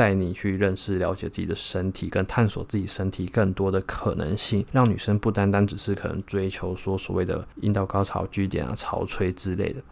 带你去认识、了解自己的身体，跟探索自己身体更多的可能性，让女生不单单只是可能追求说所谓的阴道高潮、据点啊、潮吹之类的。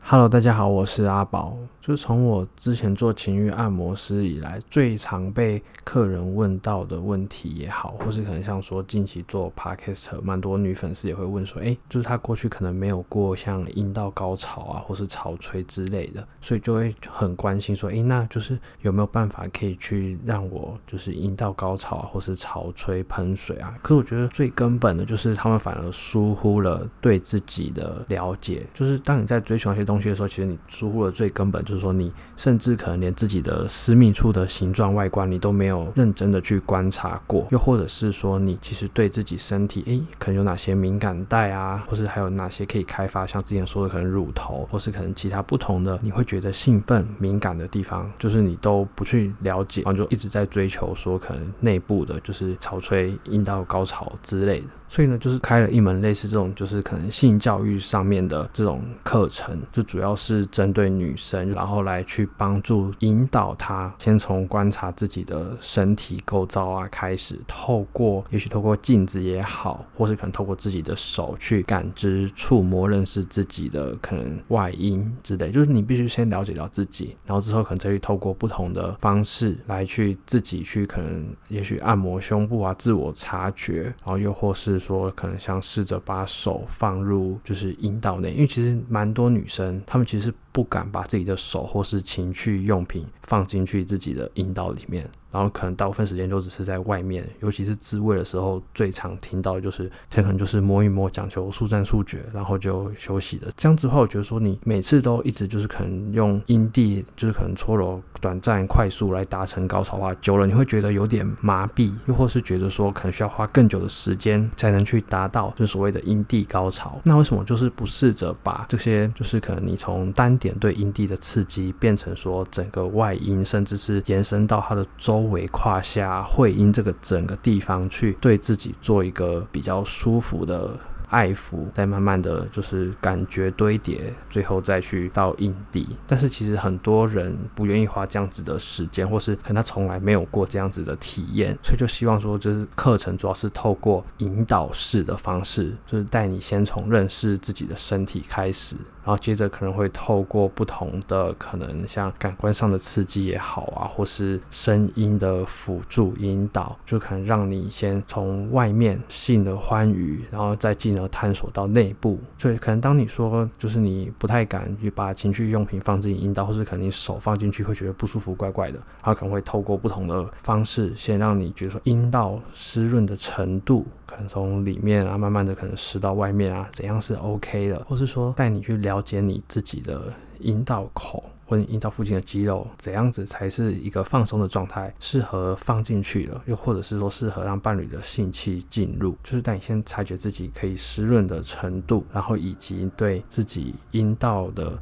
Hello，大家好，我是阿宝。就是从我之前做情欲按摩师以来，最常被客人问到的问题也好，或是可能像说近期做 Podcast，蛮多女粉丝也会问说，哎，就是她过去可能没有过像阴道高潮啊，或是潮吹之类的，所以就会很关心说，哎，那就是有没有办法可以去让我就是阴道高潮啊，或是潮吹喷水啊？可是我觉得最根本的就是他们反而疏忽了对自己的了解，就是当你在追求那些东西的时候，其实你疏忽了最根本就。就是说，你甚至可能连自己的私密处的形状外观，你都没有认真的去观察过，又或者是说，你其实对自己身体，诶，可能有哪些敏感带啊，或是还有哪些可以开发，像之前说的，可能乳头，或是可能其他不同的，你会觉得兴奋、敏感的地方，就是你都不去了解，然后就一直在追求说，可能内部的，就是潮吹、阴道高潮之类的。所以呢，就是开了一门类似这种，就是可能性教育上面的这种课程，就主要是针对女生，然后来去帮助引导她，先从观察自己的身体构造啊开始，透过也许透过镜子也好，或是可能透过自己的手去感知、触摸、认识自己的可能外阴之类，就是你必须先了解到自己，然后之后可能再去透过不同的方式来去自己去可能也许按摩胸部啊，自我察觉，然后又或是。说可能想试着把手放入就是阴道内，因为其实蛮多女生她们其实不敢把自己的手或是情趣用品放进去自己的阴道里面。然后可能大部分时间就只是在外面，尤其是自慰的时候，最常听到的就是，他可能就是摸一摸，讲求速战速决，然后就休息了。这样子的话，我觉得说你每次都一直就是可能用阴蒂，就是可能搓揉、短暂、快速来达成高潮的话，久了你会觉得有点麻痹，又或是觉得说可能需要花更久的时间才能去达到就所谓的阴蒂高潮。那为什么就是不试着把这些就是可能你从单点对阴蒂的刺激，变成说整个外阴，甚至是延伸到它的周。为胯下会阴这个整个地方去对自己做一个比较舒服的爱抚，再慢慢的就是感觉堆叠，最后再去到印地。但是其实很多人不愿意花这样子的时间，或是可能他从来没有过这样子的体验，所以就希望说，就是课程主要是透过引导式的方式，就是带你先从认识自己的身体开始。然后接着可能会透过不同的可能像感官上的刺激也好啊，或是声音的辅助引导，就可能让你先从外面性的欢愉，然后再进而探索到内部。所以可能当你说就是你不太敢去把情趣用品放进阴道，或是可能你手放进去会觉得不舒服、怪怪的，然后可能会透过不同的方式，先让你觉得说阴道湿润的程度。可能从里面啊，慢慢的可能湿到外面啊，怎样是 OK 的，或是说带你去了了解你自己的阴道口或者阴道附近的肌肉，怎样子才是一个放松的状态，适合放进去的，又或者是说适合让伴侣的性器进入，就是带你先察觉自己可以湿润的程度，然后以及对自己阴道的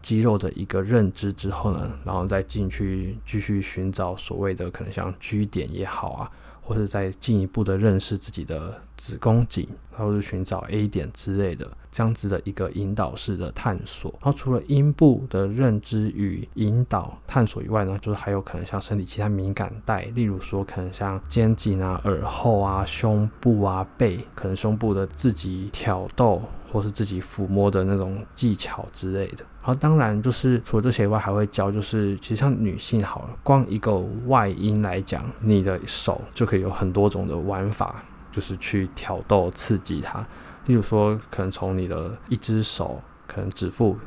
肌肉的一个认知之后呢，然后再进去继续寻找所谓的可能像 G 点也好啊。或者再进一步的认识自己的子宫颈，或是寻找 A 点之类的，这样子的一个引导式的探索。然后除了阴部的认知与引导探索以外呢，就是还有可能像身体其他敏感带，例如说可能像肩颈啊、耳后啊、胸部啊、背，可能胸部的自己挑逗或是自己抚摸的那种技巧之类的。然后当然就是除了这些以外，还会教就是其实像女性好了，光一个外阴来讲，你的手就可以有很多种的玩法，就是去挑逗刺激他。例如说，可能从你的一只手，可能指腹。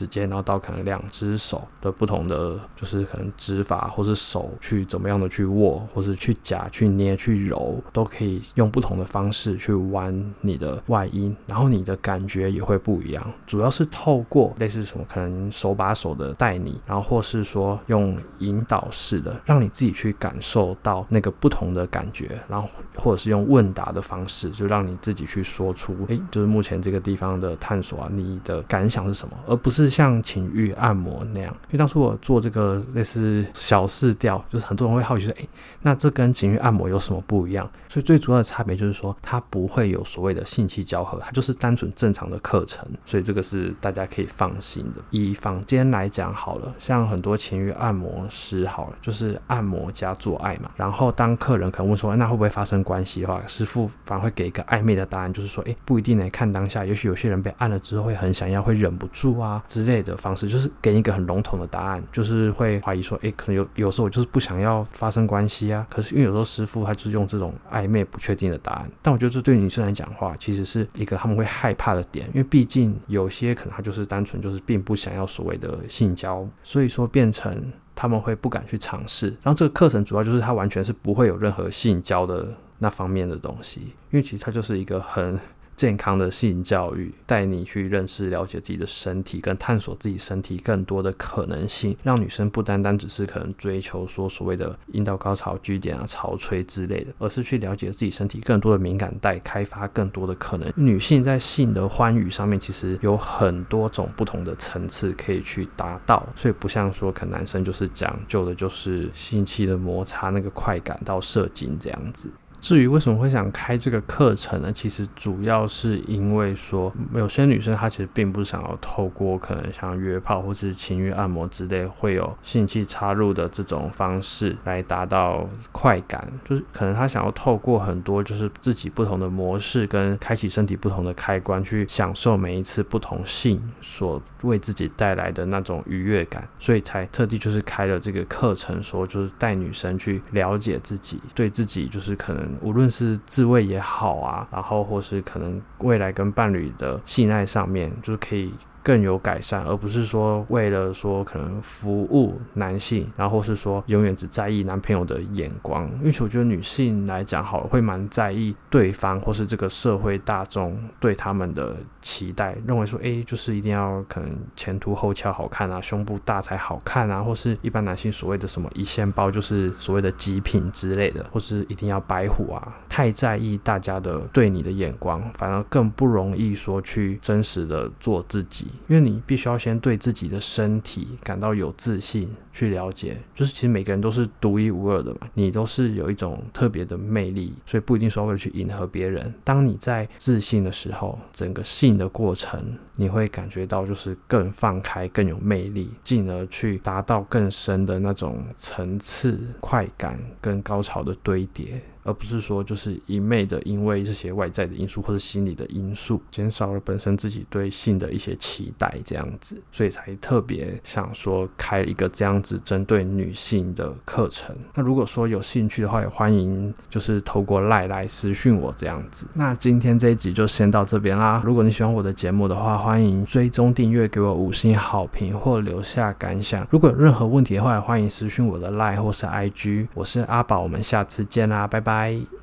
指尖，然后到可能两只手的不同的，就是可能指法，或是手去怎么样的去握，或是去夹、去捏、去揉，都可以用不同的方式去玩你的外阴，然后你的感觉也会不一样。主要是透过类似什么，可能手把手的带你，然后或是说用引导式的，让你自己去感受到那个不同的感觉，然后或者是用问答的方式，就让你自己去说出，诶，就是目前这个地方的探索啊，你的感想是什么，而不是。像情欲按摩那样。因为当初我做这个类似小试调，就是很多人会好奇说，哎，那这跟情欲按摩有什么不一样？所以最主要的差别就是说，它不会有所谓的性器交合，它就是单纯正常的课程。所以这个是大家可以放心的。以坊间来讲好了，像很多情欲按摩师好了，就是按摩加做爱嘛。然后当客人可能问说，那会不会发生关系的话，师傅反而会给一个暧昧的答案，就是说，哎，不一定呢。看当下，也许有些人被按了之后会很想要，会忍不住啊之类的方式，就是给你一个很笼统的答案，就是会怀疑说，哎，可能有有时候我就是不想要发生关系啊。可是因为有时候师傅他就是用这种暧昧不确定的答案，但我觉得这对女生来讲的话，其实是一个他们会害怕的点，因为毕竟有些可能他就是单纯就是并不想要所谓的性交，所以说变成他们会不敢去尝试。然后这个课程主要就是他完全是不会有任何性交的那方面的东西，因为其实它就是一个很。健康的性教育，带你去认识、了解自己的身体，跟探索自己身体更多的可能性，让女生不单单只是可能追求说所谓的阴道高潮、G 点啊、潮吹之类的，而是去了解自己身体更多的敏感带，开发更多的可能。女性在性的欢愉上面，其实有很多种不同的层次可以去达到，所以不像说可能男生就是讲究的就是性器的摩擦那个快感到射精这样子。至于为什么会想开这个课程呢？其实主要是因为说，有些女生她其实并不想要透过可能像约炮或是情欲按摩之类会有性器插入的这种方式来达到快感，就是可能她想要透过很多就是自己不同的模式跟开启身体不同的开关去享受每一次不同性所为自己带来的那种愉悦感，所以才特地就是开了这个课程，说就是带女生去了解自己，对自己就是可能。无论是自慰也好啊，然后或是可能未来跟伴侣的性爱上面，就是可以。更有改善，而不是说为了说可能服务男性，然后是说永远只在意男朋友的眼光。因为我觉得女性来讲，好了，会蛮在意对方或是这个社会大众对他们的期待，认为说，哎，就是一定要可能前凸后翘好看啊，胸部大才好看啊，或是一般男性所谓的什么一线包，就是所谓的极品之类的，或是一定要白虎啊，太在意大家的对你的眼光，反而更不容易说去真实的做自己。因为你必须要先对自己的身体感到有自信，去了解，就是其实每个人都是独一无二的嘛，你都是有一种特别的魅力，所以不一定说为了去迎合别人。当你在自信的时候，整个性的过程，你会感觉到就是更放开、更有魅力，进而去达到更深的那种层次、快感跟高潮的堆叠。而不是说就是一昧的因为这些外在的因素或者心理的因素，减少了本身自己对性的一些期待，这样子，所以才特别想说开一个这样子针对女性的课程。那如果说有兴趣的话，也欢迎就是透过赖来私讯我这样子。那今天这一集就先到这边啦。如果你喜欢我的节目的话，欢迎追踪订阅，给我五星好评或留下感想。如果有任何问题的话，也欢迎私讯我的赖或是 IG。我是阿宝，我们下次见啦，拜拜。拜。